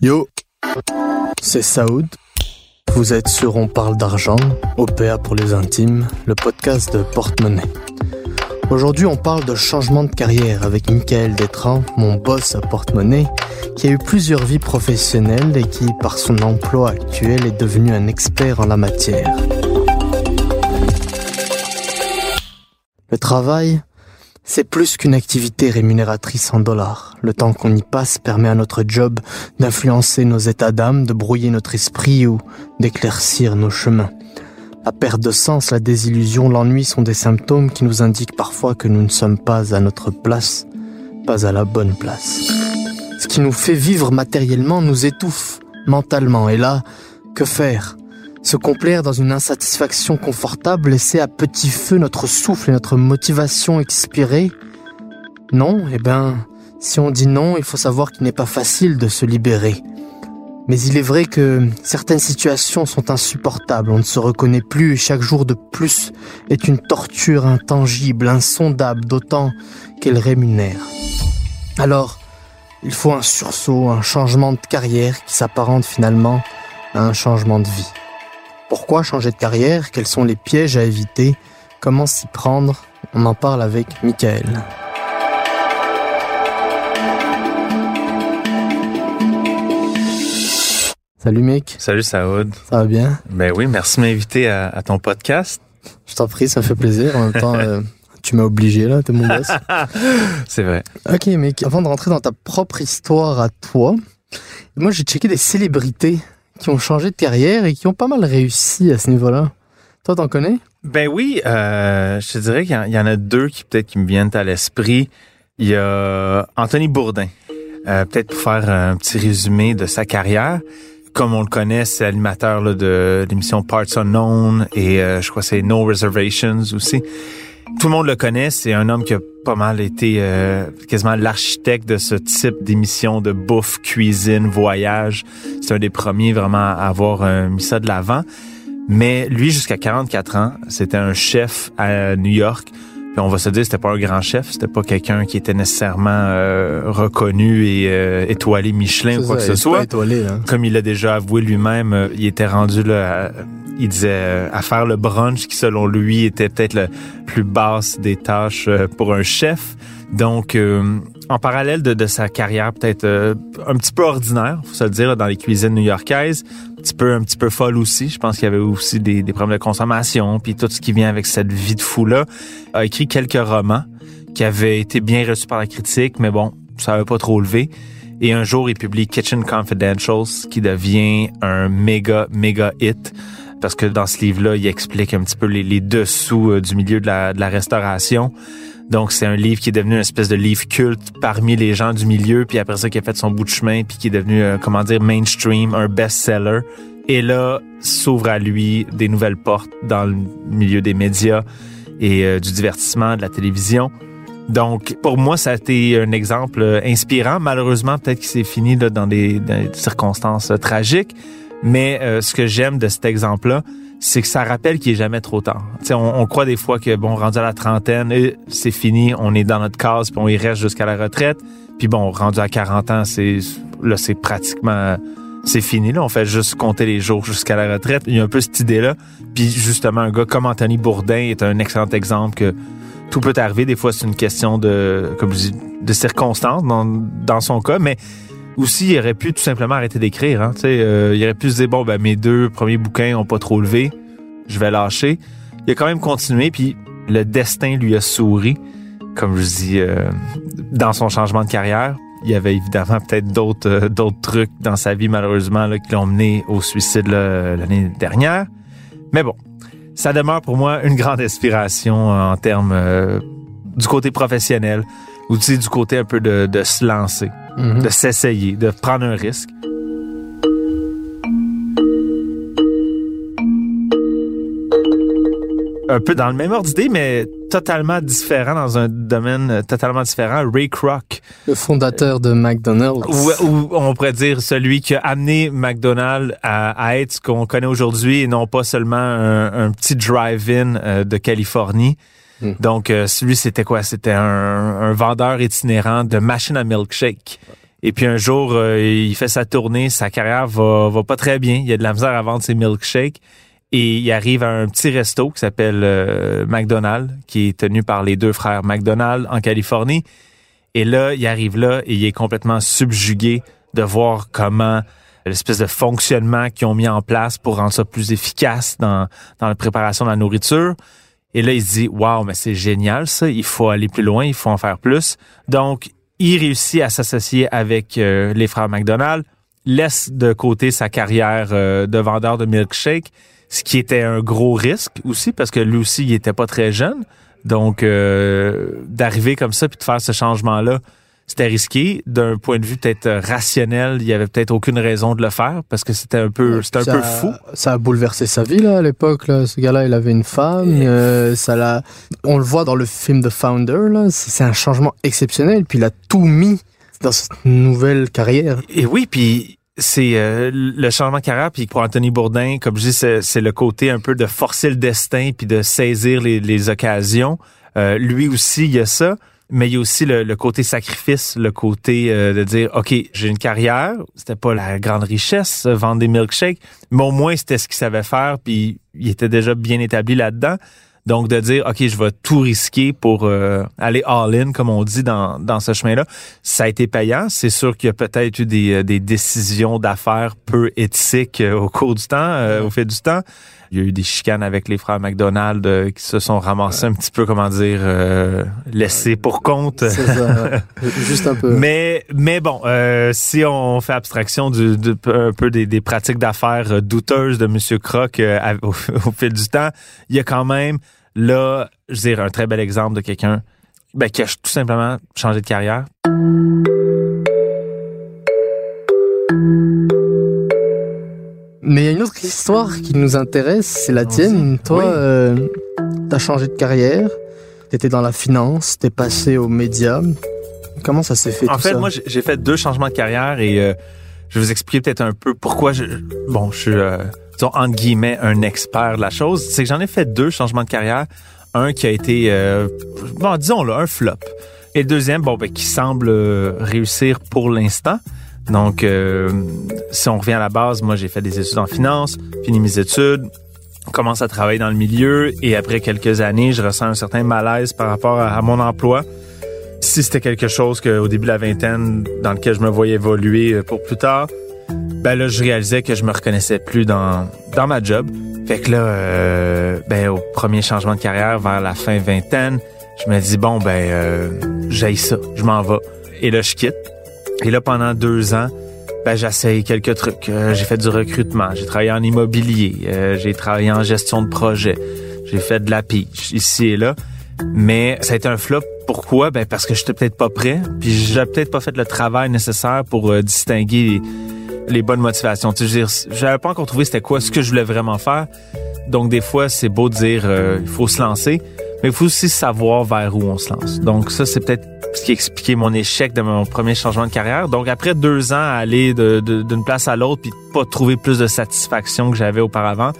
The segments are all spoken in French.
Yo, c'est Saoud. Vous êtes sur On parle d'argent, OPA pour les intimes, le podcast de Porte-Monnaie. Aujourd'hui, on parle de changement de carrière avec Michael Détran, mon boss à Porte-Monnaie, qui a eu plusieurs vies professionnelles et qui, par son emploi actuel, est devenu un expert en la matière. Le travail, c'est plus qu'une activité rémunératrice en dollars. Le temps qu'on y passe permet à notre job d'influencer nos états d'âme, de brouiller notre esprit ou d'éclaircir nos chemins. La perte de sens, la désillusion, l'ennui sont des symptômes qui nous indiquent parfois que nous ne sommes pas à notre place, pas à la bonne place. Ce qui nous fait vivre matériellement nous étouffe mentalement. Et là, que faire? Se complaire dans une insatisfaction confortable, laisser à petit feu notre souffle et notre motivation expirer Non, eh ben, si on dit non, il faut savoir qu'il n'est pas facile de se libérer. Mais il est vrai que certaines situations sont insupportables, on ne se reconnaît plus et chaque jour de plus est une torture intangible, insondable, d'autant qu'elle rémunère. Alors, il faut un sursaut, un changement de carrière qui s'apparente finalement à un changement de vie. Pourquoi changer de carrière? Quels sont les pièges à éviter? Comment s'y prendre? On en parle avec Michael. Salut mec. Salut Saoud. Ça va bien? Ben oui, merci de m'inviter à, ton podcast. Je t'en prie, ça me fait plaisir. En même temps, euh, tu m'as obligé là, t'es mon boss. C'est vrai. Ok mec, avant de rentrer dans ta propre histoire à toi, moi j'ai checké des célébrités qui ont changé de carrière et qui ont pas mal réussi à ce niveau-là. Toi, t'en connais? Ben oui, euh, je te dirais qu'il y, en a deux qui peut-être qui me viennent à l'esprit. Il y a Anthony Bourdin. Euh, peut-être pour faire un petit résumé de sa carrière. Comme on le connaît, c'est animateur de l'émission Parts Unknown et euh, je crois c'est No Reservations aussi. Tout le monde le connaît, c'est un homme qui a pas mal été euh, quasiment l'architecte de ce type d'émission de bouffe, cuisine, voyage. C'est un des premiers vraiment à avoir euh, mis ça de l'avant. Mais lui, jusqu'à 44 ans, c'était un chef à New York. Puis on va se dire, c'était pas un grand chef, c'était pas quelqu'un qui était nécessairement euh, reconnu et étoilé Michelin ou quoi que ce soit. hein. Comme il l'a déjà avoué lui-même, il était rendu là il disait euh, à faire le brunch qui selon lui était peut-être le plus basse des tâches euh, pour un chef. Donc euh, en parallèle de, de sa carrière peut-être un petit peu ordinaire, faut se le dire dans les cuisines new-yorkaises, un petit peu un petit peu folle aussi. Je pense qu'il y avait aussi des, des problèmes de consommation, puis tout ce qui vient avec cette vie de fou là. A écrit quelques romans qui avaient été bien reçus par la critique, mais bon, ça n'avait pas trop levé. Et un jour, il publie Kitchen Confidentials, qui devient un méga, méga hit parce que dans ce livre-là, il explique un petit peu les, dessous euh, du milieu de la, de la restauration. Donc, c'est un livre qui est devenu une espèce de livre culte parmi les gens du milieu, puis après ça, qui a fait son bout de chemin, puis qui est devenu, euh, comment dire, mainstream, un best-seller. Et là, s'ouvre à lui des nouvelles portes dans le milieu des médias et euh, du divertissement, de la télévision. Donc, pour moi, ça a été un exemple inspirant. Malheureusement, peut-être qu'il s'est fini là, dans, des, dans des circonstances tragiques. Mais euh, ce que j'aime de cet exemple-là, c'est que ça rappelle qu'il est jamais trop tard. On, on croit des fois que bon, rendu à la trentaine, c'est fini, on est dans notre case, puis on y reste jusqu'à la retraite. Puis bon, rendu à 40 ans, c'est là, c'est pratiquement c'est fini là. On fait juste compter les jours jusqu'à la retraite. Il y a un peu cette idée-là. Puis justement, un gars comme Anthony Bourdin est un excellent exemple que tout peut arriver. Des fois, c'est une question de, comme je dis, de circonstances dans, dans son cas, mais aussi, il aurait pu tout simplement arrêter d'écrire. Hein, euh, il aurait pu se dire, bon, ben, mes deux premiers bouquins ont pas trop levé, je vais lâcher. Il a quand même continué, puis le destin lui a souri, comme je dis, euh, dans son changement de carrière. Il y avait évidemment peut-être d'autres euh, d'autres trucs dans sa vie, malheureusement, là, qui l'ont mené au suicide l'année dernière. Mais bon, ça demeure pour moi une grande inspiration en termes euh, du côté professionnel ou tu sais, du côté un peu de, de se lancer, Mhm. de s'essayer, de prendre un risque. Un peu dans le même ordre d'idée, mais totalement différent dans un domaine euh, totalement différent. Ray Kroc, Le fondateur de McDonald's. ou, ou on pourrait dire celui qui a amené McDonald's à, à être ce qu'on connaît aujourd'hui et non pas seulement un, un petit drive-in euh, de Californie. Mm. Donc, euh, celui, c'était quoi? C'était un, un vendeur itinérant de machines à milkshake. Et puis un jour, euh, il fait sa tournée, sa carrière va, va pas très bien. Il a de la misère à vendre ses milkshakes. Et il arrive à un petit resto qui s'appelle euh, McDonald's, qui est tenu par les deux frères McDonald's en Californie. Et là, il arrive là et il est complètement subjugué de voir comment l'espèce de fonctionnement qu'ils ont mis en place pour rendre ça plus efficace dans, dans la préparation de la nourriture. Et là, il se dit, waouh, mais c'est génial ça, il faut aller plus loin, il faut en faire plus. Donc, il réussit à s'associer avec euh, les frères McDonald, laisse de côté sa carrière euh, de vendeur de milkshake, ce qui était un gros risque aussi parce que lui aussi, il était pas très jeune. Donc, euh, d'arriver comme ça puis de faire ce changement-là, c'était risqué. D'un point de vue peut-être rationnel, il y avait peut-être aucune raison de le faire parce que c'était un peu, c'était un Ça- peu fou. Ça a bouleversé sa vie là à l'époque. Là. Ce gars-là, il avait une femme. euh, ça l'a. On le voit dans le film The Founder. Là, c'est c'est un changement exceptionnel. Puis il a tout mis dans cette nouvelle carrière. Et oui, puis c'est euh, le changement de carrière, puis pour Anthony Bourdin, comme je dis, c'est c'est le côté un peu de forcer le destin, puis de saisir les, les occasions. Euh, lui aussi, il y a ça, mais il y a aussi le, le côté sacrifice, le côté euh, de dire, OK, j'ai une carrière, c'était pas la grande richesse, euh, vendre des milkshakes, mais au moins c'était ce qu'il savait faire, puis il était déjà bien établi là-dedans. Donc de dire ok je vais tout risquer pour euh, aller all-in comme on dit dans, dans ce chemin-là, ça a été payant. C'est sûr qu'il y a peut-être eu des, euh, des décisions d'affaires peu éthiques euh, au cours du temps, euh, au fil du temps. Il y a eu des chicanes avec les frères McDonald euh, qui se sont ramassés un petit peu comment dire euh, laissés pour compte. C'est ça. Juste un peu. Mais mais bon, euh, si on fait abstraction du, du- un peu des, des pratiques d'affaires euh, douteuses de Monsieur Croc au, au fil du temps, il y a quand même là, je veux dire, un très bel exemple de quelqu'un ben, qui a tout simplement changé de carrière. Histoire qui nous intéresse, c'est la tienne. Toi, Oui. euh, t'as changé de carrière, t'étais dans la finance, t'es passé aux médias. Comment ça s'est fait En tout fait, ça moi, j'ai- fait deux changements de carrière et euh, je vais vous expliquer peut-être un peu pourquoi je, bon, je suis, euh, disons, entre guillemets, un expert de la chose. C'est que j'en ai fait deux changements de carrière. Un qui a été, euh, bon, disons-le, un flop. Et le deuxième, bon, ben, qui semble réussir pour l'instant. Donc, euh, si on revient à la base, moi, j'ai fait des études en finance, fini mes études, commence à travailler dans le milieu et après quelques années, je ressens un certain malaise par rapport à, mon emploi si c'était quelque chose que au début de la vingtaine dans lequel je me voyais évoluer euh, pour plus tard, ben là je réalisais que je me reconnaissais plus dans dans ma job. Fait que là euh, ben au premier changement de carrière vers la fin vingtaine, je me dis bon ben euh, j'aille ça, je m'en vais et là je quitte. Et là pendant deux ans, ben j'essaye quelques trucs. Euh, j'ai fait du recrutement, j'ai travaillé en immobilier, euh, j'ai travaillé en gestion de projet, j'ai fait de la pitch ici et là. Mais ça a été un flop. Pourquoi? Ben parce que j'étais peut-être pas prêt, puis j'ai peut-être pas fait le travail nécessaire pour euh, distinguer les, bonnes motivations. Tu sais, j'avais pas encore trouvé c'était quoi ce que je voulais vraiment faire. Donc des fois, c'est beau de dire euh, il faut se lancer, mais il faut aussi savoir vers où on se lance. Donc ça, c'est peut-être ce qui expliquait mon échec de mon premier changement de carrière. Donc après deux ans à aller d'une place à l'autre puis pas trouver plus de satisfaction que j'avais auparavant,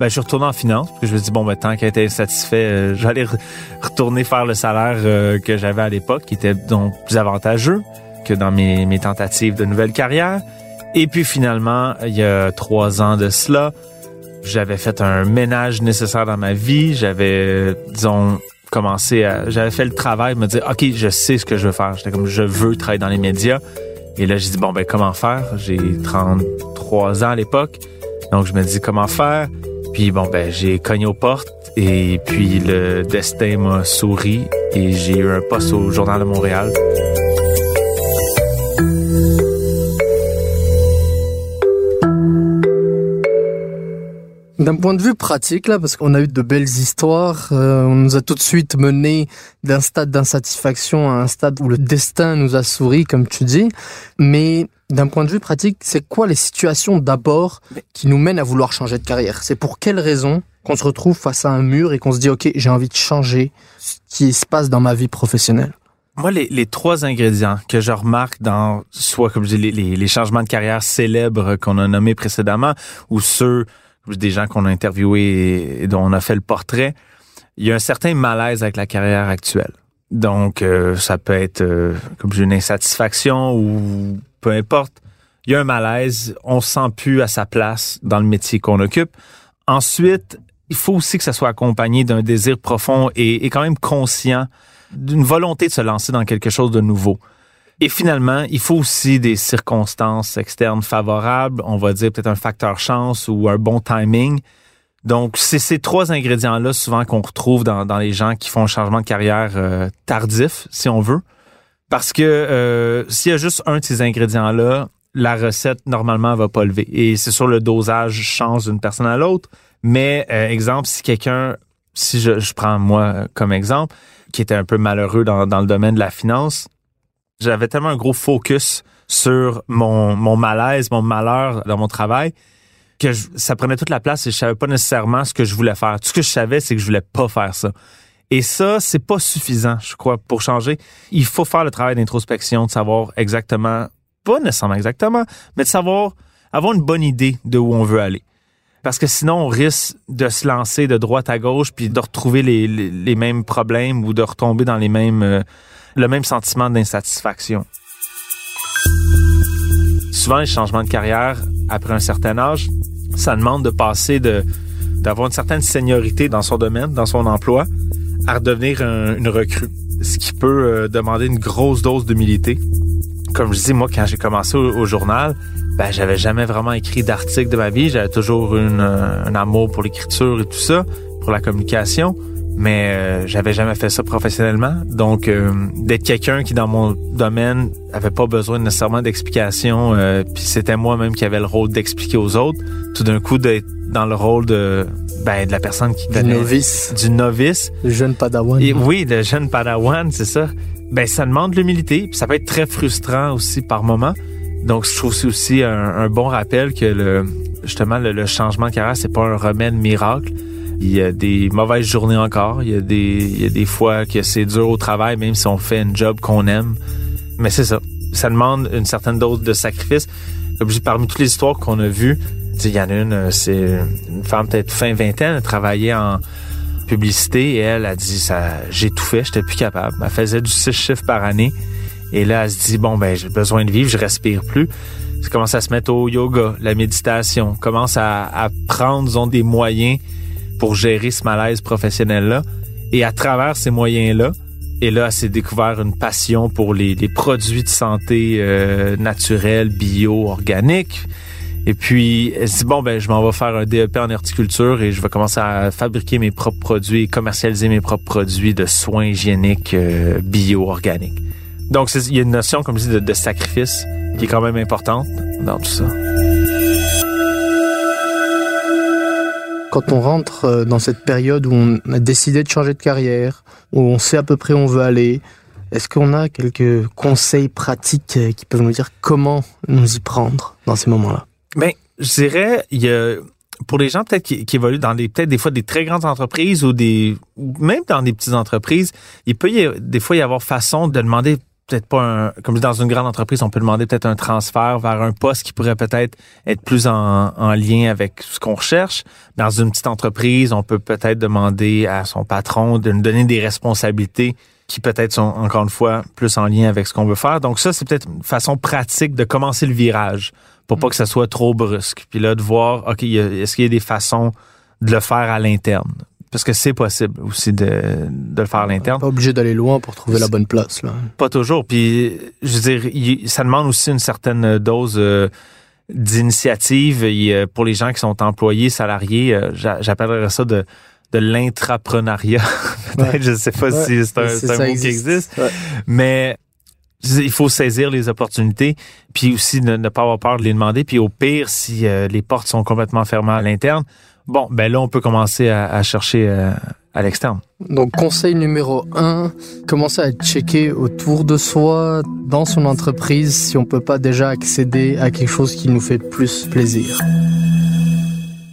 ben, je suis retourné en finance. Puis je me dit, bon, ben, tant qu'elle était satisfait, euh, j'allais re- retourner faire le salaire euh, que j'avais à l'époque, qui était donc plus avantageux que dans mes tentatives de nouvelle carrière. Et puis finalement, il y a trois ans de cela, j'avais fait un ménage nécessaire dans ma vie. J'avais, disons, commencé à... J'avais fait le travail de me dire, OK, je sais ce que je veux faire. J'étais comme, je veux travailler dans les médias. Et là, j'ai dit, bon, ben, comment faire? J'ai 33 ans à l'époque. Donc, je me dis, comment faire? Puis, bon, ben, j'ai cogné aux portes. Et puis, le destin m'a souri. Et j'ai eu un poste au Journal de Montréal. D'un point de vue pratique, là, parce qu'on a eu de belles histoires, euh, on nous a tout de suite mené d'un stade d'insatisfaction à un stade où le destin nous a souri, comme tu dis. Mais d'un point de vue pratique, c'est quoi les situations d'abord qui nous mènent à vouloir changer de carrière? C'est pour quelles raisons qu'on se retrouve face à un mur et qu'on se dit, OK, j'ai envie de changer ce qui se passe dans ma vie professionnelle? Moi, les, trois ingrédients que je remarque dans soit comme je dis les, les changements de carrière célèbres qu'on a nommés précédemment ou ceux des gens qu'on a interviewés et dont on a fait le portrait, il y a un certain malaise avec la carrière actuelle. Donc, euh, ça peut être euh, comme une insatisfaction ou peu importe. Il y a un malaise, on se sent plus à sa place dans le métier qu'on occupe. Ensuite, il faut aussi que ça soit accompagné d'un désir profond et, et quand même conscient d'une volonté de se lancer dans quelque chose de nouveau. Et finalement, il faut aussi des circonstances externes favorables, on va dire peut-être un facteur chance ou un bon timing. Donc, c'est ces trois ingrédients-là souvent qu'on retrouve dans, les gens qui font un changement de carrière euh, tardif, si on veut. Parce que euh, s'il y a juste un de ces ingrédients-là, la recette, normalement, va pas lever. Et c'est sûr, le dosage change d'une personne à l'autre. Mais, euh, exemple, si quelqu'un, si je, prends moi comme exemple, qui était un peu malheureux dans le domaine de la finance, j'avais tellement un gros focus sur mon, malaise, mon malheur dans mon travail que ça prenait toute la place et je savais pas nécessairement ce que je voulais faire. Tout ce que je savais, c'est que je voulais pas faire ça. Et ça, c'est pas suffisant, je crois, pour changer. Il faut faire le travail d'introspection, de savoir exactement, pas nécessairement exactement, mais de savoir, avoir une bonne idée de où on veut aller. Parce que sinon, on risque de se lancer de droite à gauche puis de retrouver les mêmes problèmes ou de retomber dans les mêmes, euh, le même sentiment d'insatisfaction. Souvent, les changements de carrière après un certain âge, ça demande de passer d'avoir une certaine seniorité dans son domaine, dans son emploi, à redevenir un, une recrue. Ce qui peut euh, demander une grosse dose d'humilité. Comme je dis, moi, quand j'ai commencé au, journal, ben, j'avais jamais vraiment écrit d'article de ma vie. J'avais toujours un amour pour l'écriture et tout ça, pour la communication mais euh, j'avais jamais fait ça professionnellement. Donc, euh, d'être quelqu'un qui, dans mon domaine, avait pas besoin nécessairement d'explication, euh, puis c'était moi-même qui avait le rôle d'expliquer aux autres, tout d'un coup d'être dans le rôle de ben, de la personne qui du novice, du novice, le jeune padawan. Et, oui, le jeune padawan, c'est ça. Ben, ça demande l'humilité, puis ça peut être très frustrant aussi par moment. Donc, je trouve c'est aussi un, un, bon rappel que le justement le, le changement de carrière, c'est pas un remède miracle il y a des mauvaises journées encore. Il y a des, il y a des fois que c'est dur au travail, même si on fait un job qu'on aime. Mais c'est ça. Ça demande une certaine dose de sacrifice. Parmi toutes les histoires qu'on a vues, il y en a une, euh, c'est une femme peut-être fin vingtaine, elle travaillait en publicité et elle a dit ça, j'ai tout fait, j'étais plus capable. Elle faisait du six chiffres par année. Et là, elle se dit, bon, ben, j'ai besoin de vivre, je respire plus. Elle commence à se mettre au yoga, la méditation, commence à, à prendre, disons, des moyens pour gérer ce malaise professionnel-là. Et à travers ces moyens-là, et là, elle s'est découvert une passion pour les, produits de santé euh, naturels, bio, organiques. Et puis, elle dit, bon, ben, je m'en vais faire un DEP en horticulture et je vais commencer à fabriquer mes propres produits commercialiser mes propres produits de soins hygiéniques euh, bio, organiques. Donc, il y a une notion, comme je dis, de, de sacrifice qui est quand même importante dans tout ça. Quand on rentre euh, dans cette période où on a décidé de changer de carrière, où on sait à peu près où on veut aller, est-ce qu'on a quelques conseils pratiques euh, qui peuvent nous dire comment nous y prendre dans ces moments-là? Ben, je dirais, il y a, pour les gens peut-être qui, évoluent dans des peut-être des fois des très grandes entreprises ou des même dans des petites entreprises, il peut y des fois y avoir façon de demander peut-être pas un, comme dans une grande entreprise, on peut demander peut-être un transfert vers un poste qui pourrait peut-être être plus en, en, lien avec ce qu'on recherche. Dans une petite entreprise, on peut peut-être demander à son patron de nous donner des responsabilités qui peut-être sont encore une fois plus en lien avec ce qu'on veut faire. Donc ça, c'est peut-être une façon pratique de commencer le virage pour pas que ça soit trop brusque. Puis là, de voir, OK, est-ce qu'il y a des façons de le faire à l'interne? Parce que c'est possible aussi de, de le faire à l'interne. Pas obligé d'aller loin pour trouver la bonne place. Là. Pas toujours. Puis, je veux dire, ça demande aussi une certaine dose euh, d'initiative. Pour les gens qui sont employés, salariés, euh, j'appellerais ça de, de l'intrapreneuriat. Ouais. je sais pas ouais. si c'est un, un mot existe. qui existe. Ouais. Mais il faut saisir les opportunités, puis aussi ne, ne, pas avoir peur de les demander. Puis au pire, si euh, les portes sont complètement fermées à l'interne, Bon, ben là, on peut commencer à, à chercher euh, à l'externe. Donc conseil numéro un, commencer à checker autour de soi, dans son entreprise, si on peut pas déjà accéder à quelque chose qui nous fait plus plaisir.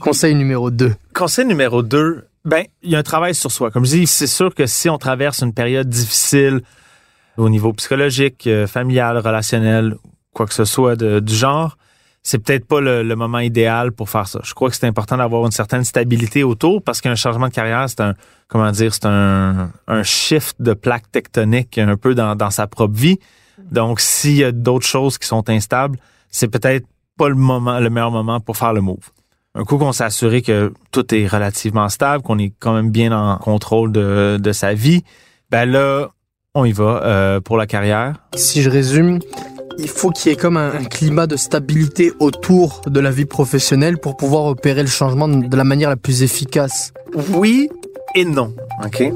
Conseil numéro 2. Conseil numéro 2, ben, il y a un travail sur soi. Comme je dis, c'est sûr que si on traverse une période difficile au niveau psychologique, euh, familial, relationnel, quoi que ce soit de, du genre, c'est peut-être pas le, moment idéal pour faire ça. Je crois que c'est important d'avoir une certaine stabilité autour parce qu'un changement de carrière, c'est un, comment dire, c'est un, un shift de plaque tectonique un peu dans, sa propre vie. Donc, s'il y a d'autres choses qui sont instables, c'est peut-être pas le moment, le meilleur moment pour faire le move un coup qu'on s'est assuré que tout est relativement stable, qu'on est quand même bien en contrôle de, de sa vie, ben là, on y va euh, pour la carrière. Si je résume, il faut qu'il y ait comme un, climat de stabilité autour de la vie professionnelle pour pouvoir opérer le changement de la manière la plus efficace. Oui et non, OK?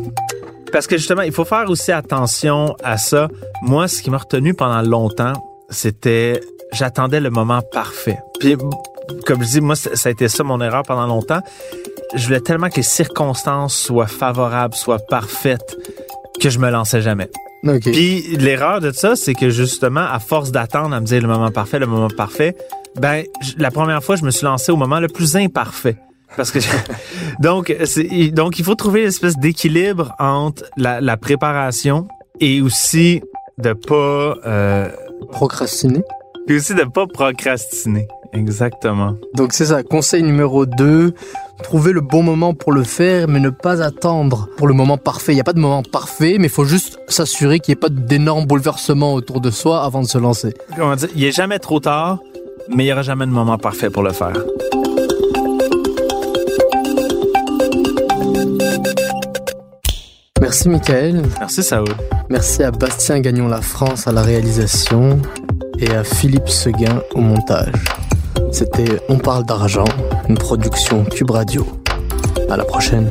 Parce que justement, il faut faire aussi attention à ça. Moi, ce qui m'a retenu pendant longtemps, c'était j'attendais le moment parfait. Puis comme je dis, moi, ça a été ça mon erreur pendant longtemps. Je voulais tellement que les circonstances soient favorables, soient parfaites, que je me lançais jamais. Okay. Puis l'erreur de ça, c'est que justement, à force d'attendre à me dire le moment parfait, le moment parfait, ben la première fois, je me suis lancé au moment le plus imparfait. Parce que donc donc il faut trouver une espèce d'équilibre entre la, la, préparation et aussi de pas euh, procrastiner. Puis aussi de pas procrastiner. Exactement. Donc c'est ça, conseil numéro 2, trouver le bon moment pour le faire, mais ne pas attendre pour le moment parfait. Il n'y a pas de moment parfait, mais il faut juste s'assurer qu'il n'y ait pas d'énormes bouleversements autour de soi avant de se lancer. Comment dire, il n'est jamais trop tard, mais il n'y aura jamais de moment parfait pour le faire. Merci Michael. Merci Saoud. Merci à Bastien Gagnon La France à la réalisation et à Philippe Seguin au montage. C'était On parle d'argent, une production Cube Radio. À la prochaine.